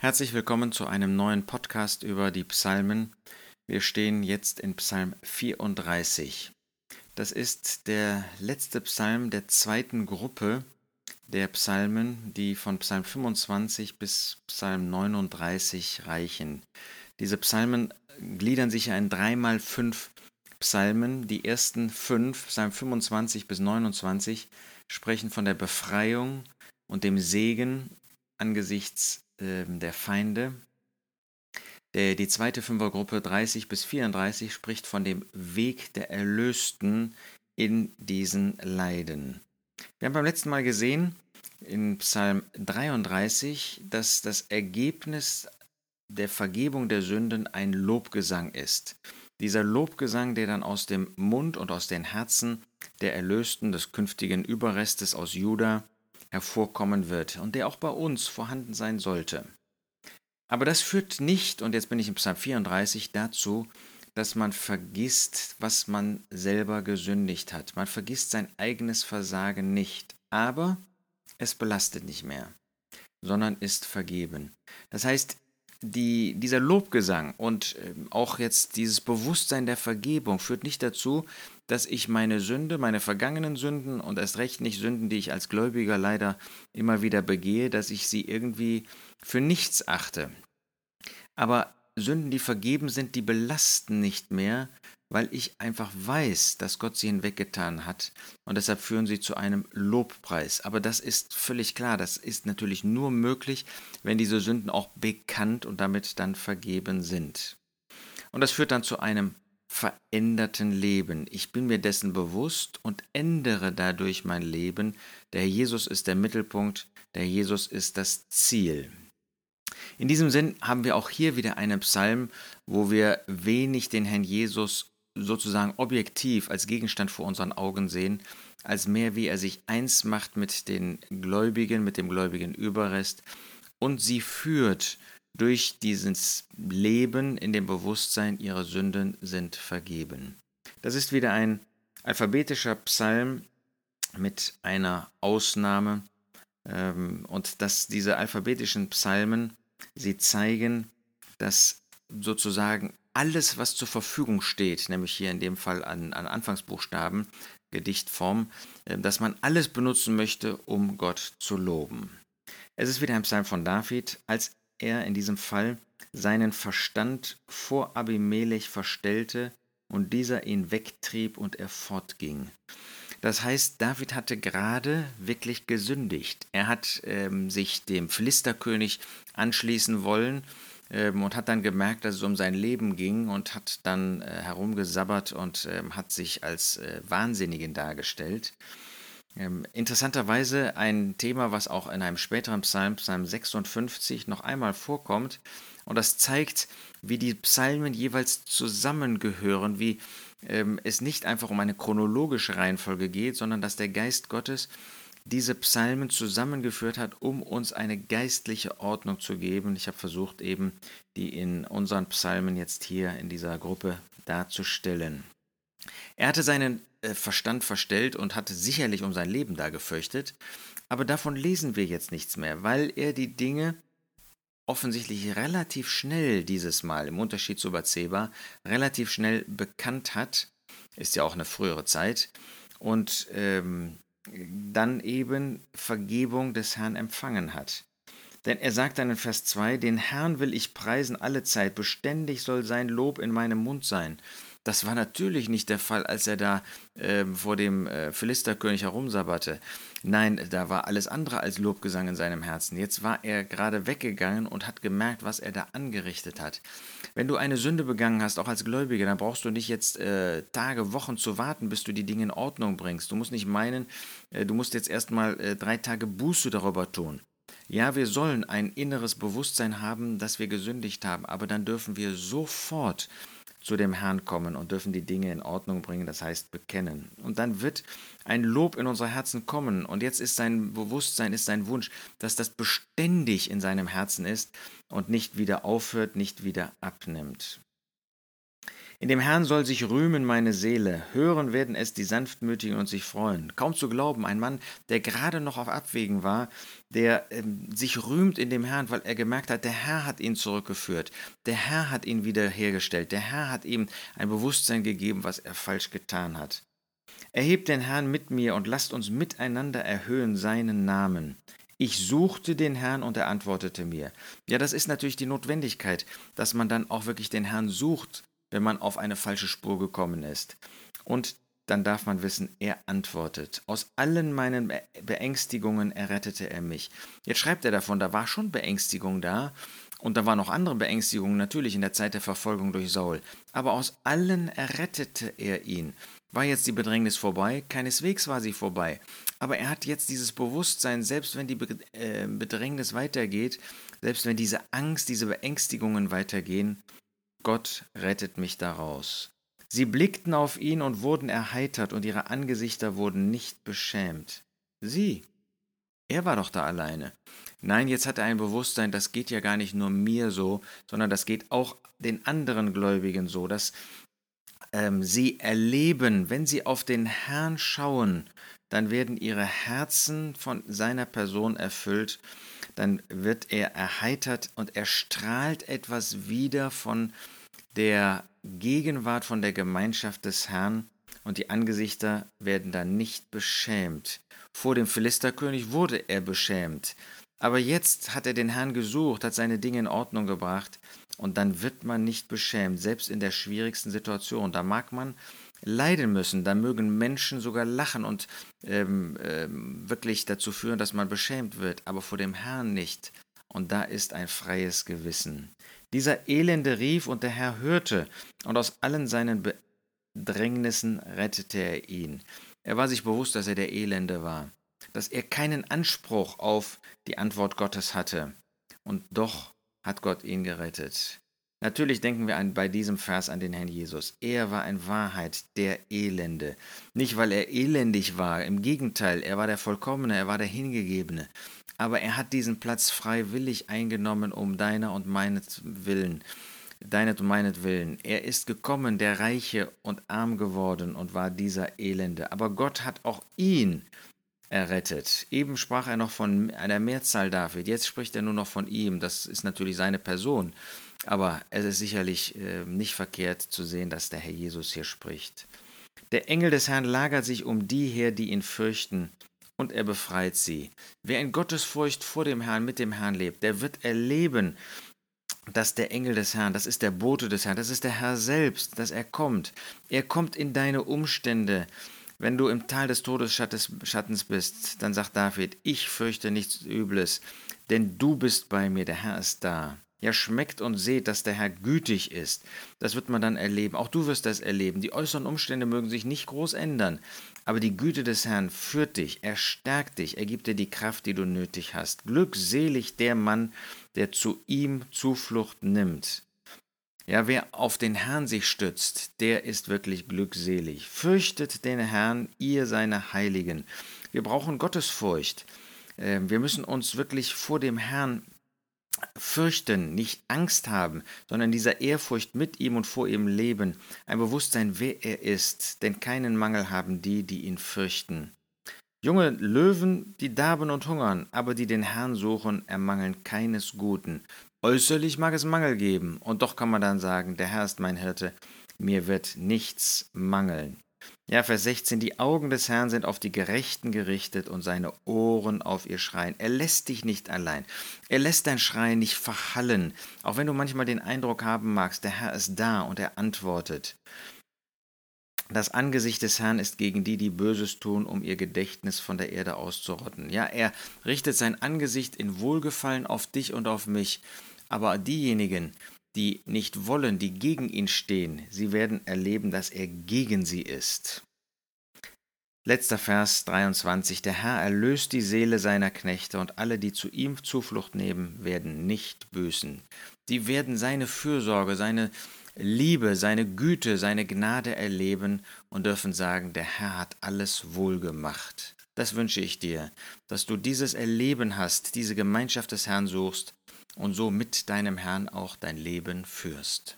Herzlich willkommen zu einem neuen Podcast über die Psalmen. Wir stehen jetzt in Psalm 34. Das ist der letzte Psalm der zweiten Gruppe der Psalmen, die von Psalm 25 bis Psalm 39 reichen. Diese Psalmen gliedern sich in dreimal fünf Psalmen. Die ersten fünf, Psalm 25 bis 29, sprechen von der Befreiung und dem Segen angesichts ähm, der Feinde. Der, die zweite Fünfergruppe 30 bis 34 spricht von dem Weg der Erlösten in diesen Leiden. Wir haben beim letzten Mal gesehen in Psalm 33, dass das Ergebnis der Vergebung der Sünden ein Lobgesang ist. Dieser Lobgesang, der dann aus dem Mund und aus den Herzen der Erlösten des künftigen Überrestes aus Juda hervorkommen wird und der auch bei uns vorhanden sein sollte. Aber das führt nicht, und jetzt bin ich im Psalm 34, dazu, dass man vergisst, was man selber gesündigt hat. Man vergisst sein eigenes Versagen nicht, aber es belastet nicht mehr, sondern ist vergeben. Das heißt, die, dieser Lobgesang und ähm, auch jetzt dieses Bewusstsein der Vergebung führt nicht dazu, dass ich meine Sünde, meine vergangenen Sünden und erst recht nicht Sünden, die ich als Gläubiger leider immer wieder begehe, dass ich sie irgendwie für nichts achte. Aber Sünden, die vergeben sind, die belasten nicht mehr, weil ich einfach weiß, dass Gott sie hinweggetan hat. Und deshalb führen sie zu einem Lobpreis. Aber das ist völlig klar. Das ist natürlich nur möglich, wenn diese Sünden auch bekannt und damit dann vergeben sind. Und das führt dann zu einem veränderten Leben. Ich bin mir dessen bewusst und ändere dadurch mein Leben. Der Jesus ist der Mittelpunkt, der Jesus ist das Ziel. In diesem Sinn haben wir auch hier wieder einen Psalm, wo wir wenig den Herrn Jesus sozusagen objektiv als Gegenstand vor unseren Augen sehen, als mehr wie er sich eins macht mit den Gläubigen, mit dem gläubigen Überrest und sie führt durch dieses Leben in dem Bewusstsein, ihre Sünden sind vergeben. Das ist wieder ein alphabetischer Psalm mit einer Ausnahme ähm, und dass diese alphabetischen Psalmen, sie zeigen, dass sozusagen alles, was zur Verfügung steht, nämlich hier in dem Fall an, an Anfangsbuchstaben, Gedichtform, äh, dass man alles benutzen möchte, um Gott zu loben. Es ist wieder ein Psalm von David, als er in diesem Fall seinen Verstand vor Abimelech verstellte und dieser ihn wegtrieb und er fortging. Das heißt, David hatte gerade wirklich gesündigt. Er hat ähm, sich dem Philisterkönig anschließen wollen ähm, und hat dann gemerkt, dass es um sein Leben ging und hat dann äh, herumgesabbert und ähm, hat sich als äh, Wahnsinnigen dargestellt. Ähm, interessanterweise ein Thema, was auch in einem späteren Psalm, Psalm 56, noch einmal vorkommt. Und das zeigt, wie die Psalmen jeweils zusammengehören, wie ähm, es nicht einfach um eine chronologische Reihenfolge geht, sondern dass der Geist Gottes diese Psalmen zusammengeführt hat, um uns eine geistliche Ordnung zu geben. Ich habe versucht, eben die in unseren Psalmen jetzt hier in dieser Gruppe darzustellen. Er hatte seinen äh, Verstand verstellt und hatte sicherlich um sein Leben da gefürchtet, aber davon lesen wir jetzt nichts mehr, weil er die Dinge offensichtlich relativ schnell dieses Mal, im Unterschied zu Bathseba, relativ schnell bekannt hat, ist ja auch eine frühere Zeit, und ähm, dann eben Vergebung des Herrn empfangen hat. Denn er sagt dann in Vers 2, den Herrn will ich preisen alle Zeit, beständig soll sein Lob in meinem Mund sein. Das war natürlich nicht der Fall, als er da äh, vor dem äh, Philisterkönig herumsabberte. Nein, da war alles andere als Lobgesang in seinem Herzen. Jetzt war er gerade weggegangen und hat gemerkt, was er da angerichtet hat. Wenn du eine Sünde begangen hast, auch als Gläubiger, dann brauchst du nicht jetzt äh, Tage, Wochen zu warten, bis du die Dinge in Ordnung bringst. Du musst nicht meinen, äh, du musst jetzt erstmal äh, drei Tage Buße darüber tun. Ja, wir sollen ein inneres Bewusstsein haben, dass wir gesündigt haben, aber dann dürfen wir sofort zu dem Herrn kommen und dürfen die Dinge in Ordnung bringen, das heißt bekennen. Und dann wird ein Lob in unsere Herzen kommen. Und jetzt ist sein Bewusstsein, ist sein Wunsch, dass das beständig in seinem Herzen ist und nicht wieder aufhört, nicht wieder abnimmt. In dem Herrn soll sich rühmen meine Seele, hören werden es die Sanftmütigen und sich freuen. Kaum zu glauben, ein Mann, der gerade noch auf Abwägen war, der ähm, sich rühmt in dem Herrn, weil er gemerkt hat, der Herr hat ihn zurückgeführt, der Herr hat ihn wiederhergestellt, der Herr hat ihm ein Bewusstsein gegeben, was er falsch getan hat. Erhebt den Herrn mit mir und lasst uns miteinander erhöhen seinen Namen. Ich suchte den Herrn und er antwortete mir. Ja, das ist natürlich die Notwendigkeit, dass man dann auch wirklich den Herrn sucht, wenn man auf eine falsche Spur gekommen ist. Und dann darf man wissen, er antwortet. Aus allen meinen Beängstigungen errettete er mich. Jetzt schreibt er davon, da war schon Beängstigung da. Und da waren noch andere Beängstigungen natürlich in der Zeit der Verfolgung durch Saul. Aber aus allen errettete er ihn. War jetzt die Bedrängnis vorbei? Keineswegs war sie vorbei. Aber er hat jetzt dieses Bewusstsein, selbst wenn die äh, Bedrängnis weitergeht, selbst wenn diese Angst, diese Beängstigungen weitergehen, Gott rettet mich daraus. Sie blickten auf ihn und wurden erheitert, und ihre Angesichter wurden nicht beschämt. Sie. Er war doch da alleine. Nein, jetzt hat er ein Bewusstsein, das geht ja gar nicht nur mir so, sondern das geht auch den anderen Gläubigen so, dass ähm, sie erleben, wenn sie auf den Herrn schauen, dann werden ihre Herzen von seiner Person erfüllt, dann wird er erheitert und er strahlt etwas wieder von der Gegenwart, von der Gemeinschaft des Herrn und die Angesichter werden dann nicht beschämt. Vor dem Philisterkönig wurde er beschämt, aber jetzt hat er den Herrn gesucht, hat seine Dinge in Ordnung gebracht und dann wird man nicht beschämt, selbst in der schwierigsten Situation. Da mag man leiden müssen, da mögen Menschen sogar lachen und ähm, ähm, wirklich dazu führen, dass man beschämt wird, aber vor dem Herrn nicht. Und da ist ein freies Gewissen. Dieser Elende rief und der Herr hörte, und aus allen seinen Bedrängnissen rettete er ihn. Er war sich bewusst, dass er der Elende war, dass er keinen Anspruch auf die Antwort Gottes hatte. Und doch hat Gott ihn gerettet. Natürlich denken wir an, bei diesem Vers an den Herrn Jesus. Er war in Wahrheit der Elende. Nicht, weil er elendig war, im Gegenteil, er war der Vollkommene, er war der Hingegebene. Aber er hat diesen Platz freiwillig eingenommen, um deiner und meines Willen, deinet und meinetwillen. Er ist gekommen, der Reiche und arm geworden und war dieser Elende. Aber Gott hat auch ihn errettet. Eben sprach er noch von einer Mehrzahl David, jetzt spricht er nur noch von ihm, das ist natürlich seine Person, aber es ist sicherlich äh, nicht verkehrt zu sehen, dass der Herr Jesus hier spricht. Der Engel des Herrn lagert sich um die her, die ihn fürchten, und er befreit sie. Wer in Gottesfurcht vor dem Herrn, mit dem Herrn lebt, der wird erleben, dass der Engel des Herrn, das ist der Bote des Herrn, das ist der Herr selbst, dass er kommt. Er kommt in deine Umstände, wenn du im Tal des Todesschattens bist, dann sagt David, ich fürchte nichts Übles, denn du bist bei mir, der Herr ist da. Ja, schmeckt und seht, dass der Herr gütig ist. Das wird man dann erleben. Auch du wirst das erleben. Die äußeren Umstände mögen sich nicht groß ändern, aber die Güte des Herrn führt dich, er stärkt dich, er gibt dir die Kraft, die du nötig hast. Glückselig der Mann, der zu ihm Zuflucht nimmt. Ja, wer auf den Herrn sich stützt, der ist wirklich glückselig. Fürchtet den Herrn, ihr seine Heiligen. Wir brauchen Gottesfurcht. Ähm, wir müssen uns wirklich vor dem Herrn fürchten, nicht Angst haben, sondern dieser Ehrfurcht mit ihm und vor ihm leben, ein Bewusstsein, wer er ist, denn keinen Mangel haben die, die ihn fürchten. Junge Löwen, die darben und hungern, aber die den Herrn suchen, ermangeln keines Guten. Äußerlich mag es Mangel geben, und doch kann man dann sagen, der Herr ist mein Hirte, mir wird nichts mangeln. Ja, Vers 16, die Augen des Herrn sind auf die Gerechten gerichtet und seine Ohren auf ihr Schreien. Er lässt dich nicht allein. Er lässt dein Schreien nicht verhallen, auch wenn du manchmal den Eindruck haben magst, der Herr ist da und er antwortet. Das Angesicht des Herrn ist gegen die, die Böses tun, um ihr Gedächtnis von der Erde auszurotten. Ja, er richtet sein Angesicht in Wohlgefallen auf dich und auf mich. Aber diejenigen, die nicht wollen, die gegen ihn stehen, sie werden erleben, dass er gegen sie ist. Letzter Vers 23. Der Herr erlöst die Seele seiner Knechte und alle, die zu ihm Zuflucht nehmen, werden nicht büßen. Die werden seine Fürsorge, seine Liebe, seine Güte, seine Gnade erleben und dürfen sagen, der Herr hat alles wohlgemacht. Das wünsche ich dir, dass du dieses Erleben hast, diese Gemeinschaft des Herrn suchst und so mit deinem Herrn auch dein Leben führst.